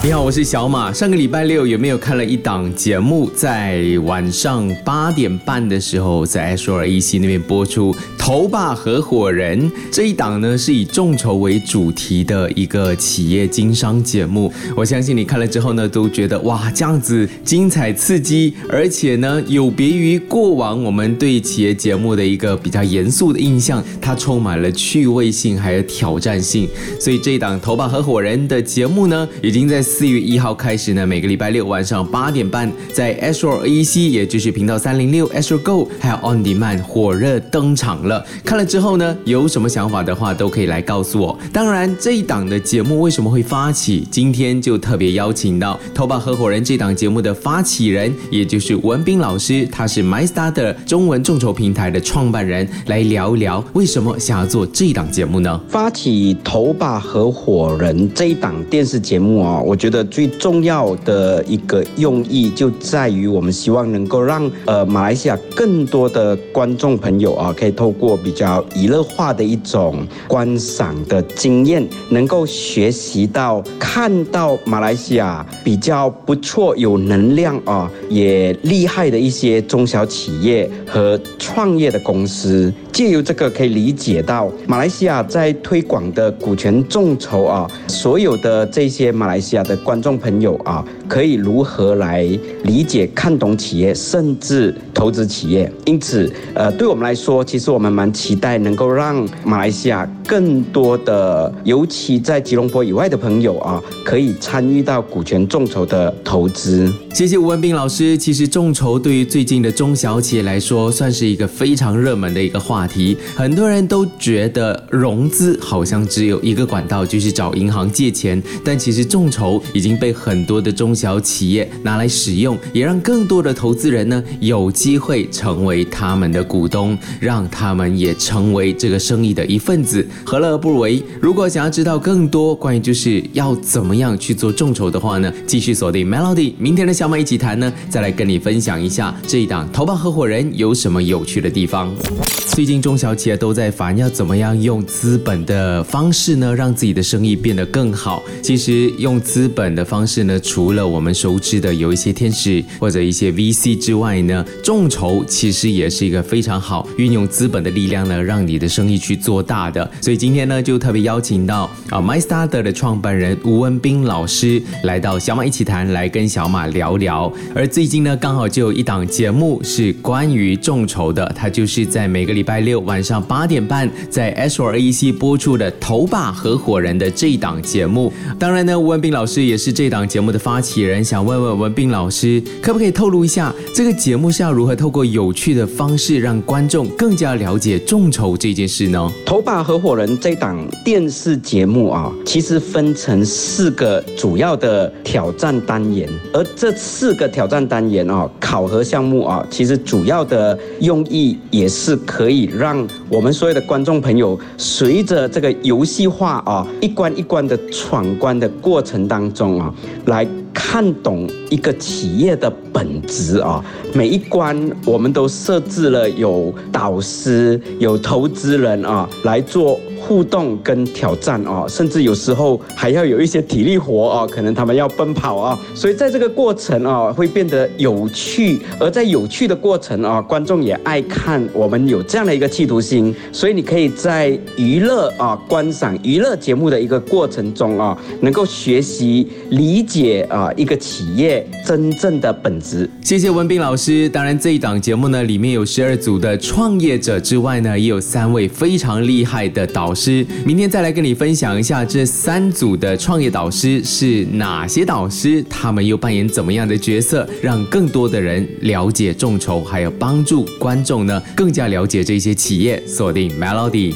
你好，我是小马。上个礼拜六有没有看了一档节目？在晚上八点半的时候，在 S R E C 那边播出《头把合伙人》这一档呢，是以众筹为主题的一个企业经商节目。我相信你看了之后呢，都觉得哇，这样子精彩刺激，而且呢，有别于过往我们对企业节目的一个比较严肃的印象，它充满了趣味性还有挑战性。所以这一档《头把合伙人》的节目呢，已经在。四月一号开始呢，每个礼拜六晚上八点半，在 Astro AEC，也就是频道三零六 Astro Go，还有 On Demand 火热登场了。看了之后呢，有什么想法的话，都可以来告诉我。当然，这一档的节目为什么会发起？今天就特别邀请到头把合伙人这档节目的发起人，也就是文斌老师，他是 MyStarter 中文众筹平台的创办人，来聊一聊为什么想要做这档节目呢？发起头把合伙人这一档电视节目啊，我。觉得最重要的一个用意就在于，我们希望能够让呃马来西亚更多的观众朋友啊，可以透过比较娱乐化的一种观赏的经验，能够学习到看到马来西亚比较不错、有能量啊，也厉害的一些中小企业和创业的公司。借由这个可以理解到，马来西亚在推广的股权众筹啊，所有的这些马来西亚的观众朋友啊，可以如何来理解、看懂企业，甚至投资企业。因此，呃，对我们来说，其实我们蛮期待能够让马来西亚更多的，尤其在吉隆坡以外的朋友啊，可以参与到股权众筹的投资。谢谢吴文斌老师。其实众筹对于最近的中小企业来说，算是一个非常热门的一个话。题很多人都觉得融资好像只有一个管道，就是找银行借钱。但其实众筹已经被很多的中小企业拿来使用，也让更多的投资人呢有机会成为他们的股东，让他们也成为这个生意的一份子，何乐而不为？如果想要知道更多关于就是要怎么样去做众筹的话呢，继续锁定 Melody，明天的小马一起谈呢，再来跟你分享一下这一档投保合伙人有什么有趣的地方。最近中小企业都在烦，要怎么样用资本的方式呢，让自己的生意变得更好？其实用资本的方式呢，除了我们熟知的有一些天使或者一些 VC 之外呢，众筹其实也是一个非常好运用资本的力量呢，让你的生意去做大的。所以今天呢，就特别邀请到啊 MyStarter 的创办人吴文斌老师来到小马一起谈，来跟小马聊聊。而最近呢，刚好就有一档节目是关于众筹的，它就是在每个礼拜。六晚上八点半，在 S R A C 播出的《头把合伙人》的这一档节目。当然呢，吴文斌老师也是这档节目的发起人。想问问文斌老师，可不可以透露一下，这个节目是要如何透过有趣的方式，让观众更加了解众筹这件事呢？《头把合伙人》这档电视节目啊，其实分成四个主要的挑战单元，而这四个挑战单元啊，考核项目啊，其实主要的用意也是可以。让我们所有的观众朋友，随着这个游戏化啊，一关一关的闯关的过程当中啊，来看懂一个企业的本质啊。每一关我们都设置了有导师、有投资人啊来做。互动跟挑战啊，甚至有时候还要有一些体力活啊，可能他们要奔跑啊，所以在这个过程啊，会变得有趣。而在有趣的过程啊，观众也爱看。我们有这样的一个企图心，所以你可以在娱乐啊、观赏娱乐节目的一个过程中啊，能够学习理解啊一个企业真正的本质。谢谢文斌老师。当然，这一档节目呢，里面有十二组的创业者之外呢，也有三位非常厉害的导。师，明天再来跟你分享一下这三组的创业导师是哪些导师，他们又扮演怎么样的角色，让更多的人了解众筹，还有帮助观众呢更加了解这些企业。锁定 Melody。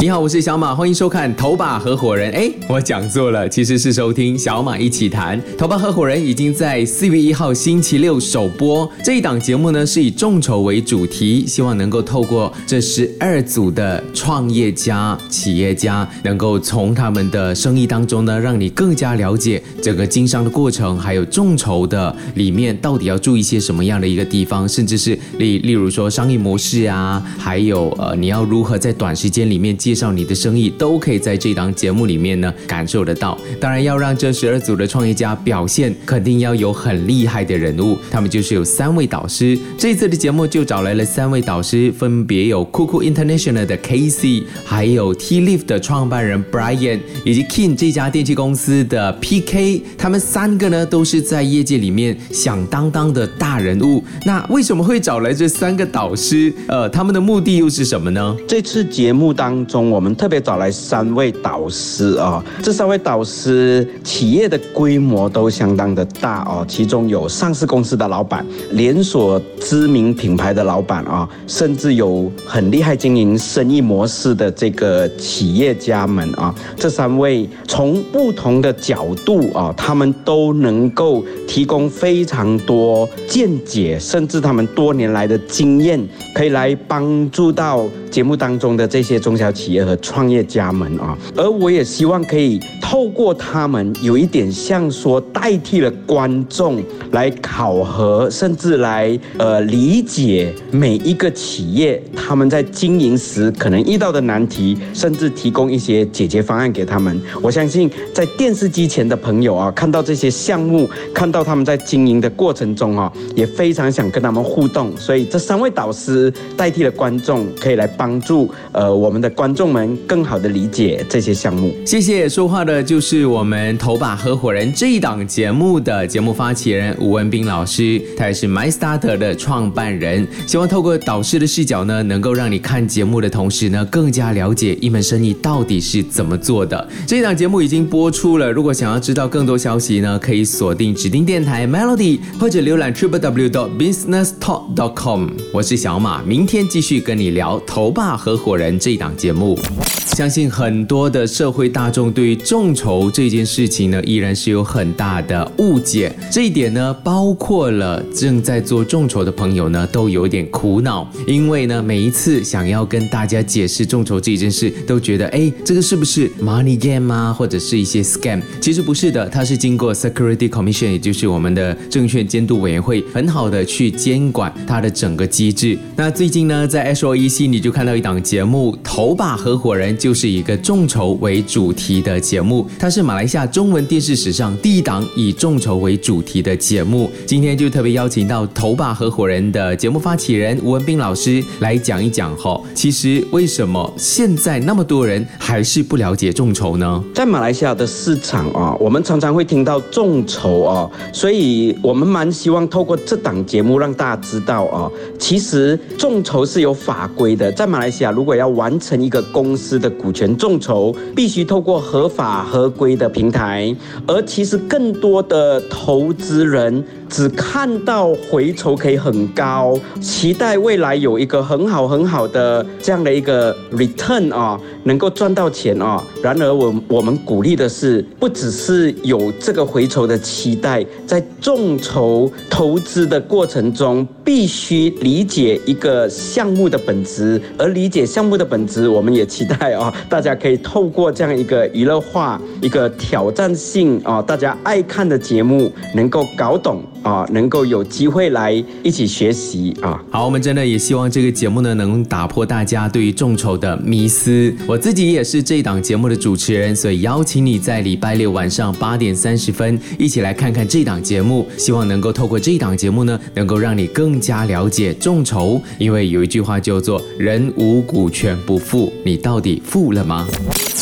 你好，我是小马，欢迎收看《头把合伙人》。哎，我讲错了，其实是收听小马一起谈。《头把合伙人》已经在四月一号星期六首播。这一档节目呢，是以众筹为主题，希望能够透过这十二组的创业家。企业家，能够从他们的生意当中呢，让你更加了解整个经商的过程，还有众筹的里面到底要注意些什么样的一个地方，甚至是例例如说商业模式啊，还有呃你要如何在短时间里面介绍你的生意，都可以在这档节目里面呢感受得到。当然要让这十二组的创业家表现，肯定要有很厉害的人物，他们就是有三位导师。这次的节目就找来了三位导师，分别有酷酷 International 的 Casey，还有 T Live 的创办人 Brian，以及 King 这家电器公司的 PK。他们三个呢都是在业界里面响当当的大人物。那为什么会找来这三个导师？呃，他们的目的又是什么呢？这次节目当中，我们特别找来三位导师啊，这三位导师企业的规模都相当的大哦，其中有上市公司的老板，连锁知名品牌的老板啊，甚至有很厉害经营生意模式的这个企业家们啊，这三位从不同的角度啊，他们都能够提供非常多见解，甚至他们多年来的经验，可以来帮助到节目当中的这些中小企业和创业家们啊。而我也希望可以透过他们，有一点像说代替了观众来考核，甚至来呃理解每一个企业他们在经营时可能遇到的难题，甚至提供一些解决方案给他们。我相信在电视机前的朋友啊，看到这些项目，看到他们在经营的过程中啊，也非常想跟他们互动。所以这三位导师代替了观众，可以来帮助呃我们的观众们更好的理解这些项目。谢谢，说话的就是我们头把合伙人这一档节目的节目发起人吴文斌老师，他也是 MyStarter 的创办人。希望透过导师的视角呢，能够让你看节目的同时呢，更加了解一门生意到底是怎么做的。这档节目已经播出了，如果想要知道更多消息呢，可以锁定指定电台 Melody，或者浏览 triple w dot business talk dot com。我是小马，明天继续跟你聊头把合伙人这一档节目。相信很多的社会大众对于众筹这件事情呢，依然是有很大的误解。这一点呢，包括了正在做众筹的朋友呢，都有点苦恼，因为呢，每一次想要跟大家解释众筹这件事，都觉得哎，这个是不是 money game 啊，或者是一些 scam？其实不是的，它是经过 Security Commission，也就是我们的证券监督委员会，很好的去监管它的整个机制。那最近呢，在 SOEC 你就看到一档节目《头把合伙人》就。是一个众筹为主题的节目，它是马来西亚中文电视史上第一档以众筹为主题的节目。今天就特别邀请到头把合伙人的节目发起人吴文斌老师来讲一讲哈。其实为什么现在那么多人还是不了解众筹呢？在马来西亚的市场啊，我们常常会听到众筹啊，所以我们蛮希望透过这档节目让大家知道啊，其实众筹是有法规的。在马来西亚，如果要完成一个公司的股权众筹必须透过合法合规的平台，而其实更多的投资人只看到回酬可以很高，期待未来有一个很好很好的这样的一个 return 啊，能够赚到钱啊。然而我我们鼓励的是，不只是有这个回酬的期待，在众筹投资的过程中，必须理解一个项目的本质，而理解项目的本质，我们也期待啊。大家可以透过这样一个娱乐化、一个挑战性啊，大家爱看的节目，能够搞懂啊，能够有机会来一起学习啊。好，我们真的也希望这个节目呢，能打破大家对于众筹的迷思。我自己也是这档节目的主持人，所以邀请你在礼拜六晚上八点三十分一起来看看这档节目。希望能够透过这档节目呢，能够让你更加了解众筹。因为有一句话叫做“人无股权不富”，你到底富？了吗？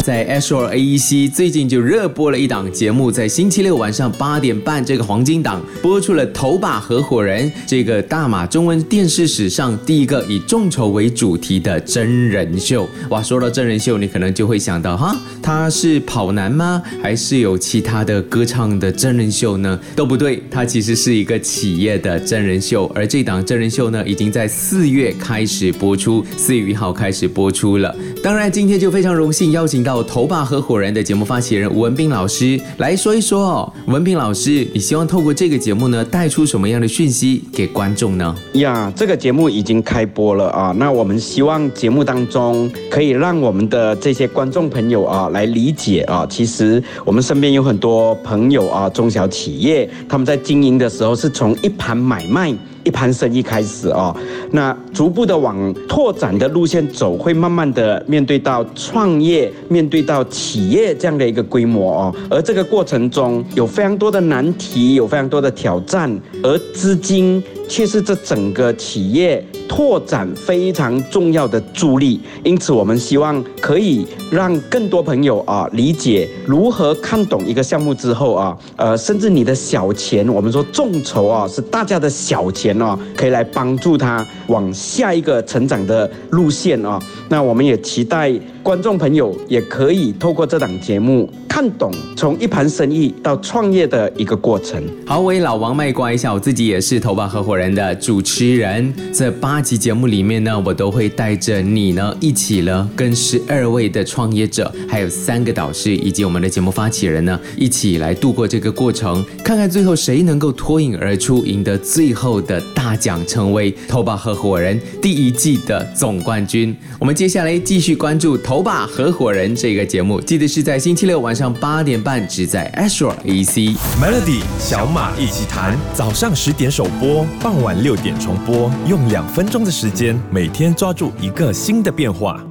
在 s r AEC 最近就热播了一档节目，在星期六晚上八点半这个黄金档播出了《头把合伙人》这个大马中文电视史上第一个以众筹为主题的真人秀。哇，说到真人秀，你可能就会想到哈，他是跑男吗？还是有其他的歌唱的真人秀呢？都不对，它其实是一个企业的真人秀。而这档真人秀呢，已经在四月开始播出，四月一号开始播出了。当然，今天就非常荣幸邀请到。头把合伙人的节目发起人吴文斌老师来说一说哦，文斌老师，你希望透过这个节目呢？带出什么样的讯息给观众呢？呀，这个节目已经开播了啊，那我们希望节目当中可以让我们的这些观众朋友啊来理解啊，其实我们身边有很多朋友啊，中小企业他们在经营的时候是从一盘买卖。一盘生意开始哦，那逐步的往拓展的路线走，会慢慢的面对到创业，面对到企业这样的一个规模哦，而这个过程中有非常多的难题，有非常多的挑战，而资金。却是这整个企业拓展非常重要的助力，因此我们希望可以让更多朋友啊理解如何看懂一个项目之后啊，呃，甚至你的小钱，我们说众筹啊是大家的小钱哦，可以来帮助他往下一个成长的路线啊。那我们也期待观众朋友也可以透过这档节目看懂从一盘生意到创业的一个过程。好，我为老王卖瓜一下，我自己也是头把合伙人的主持人。这八集节目里面呢，我都会带着你呢一起呢，跟十二位的创业者，还有三个导师以及我们的节目发起人呢，一起来度过这个过程，看看最后谁能够脱颖而出，赢得最后的大奖，成为头把合伙人第一季的总冠军。我们。接下来继续关注《头把合伙人》这个节目，记得是在星期六晚上上八点半，只在 Astro AC Melody 小马一起谈，早上十点首播，傍晚六点重播，用两分钟的时间，每天抓住一个新的变化。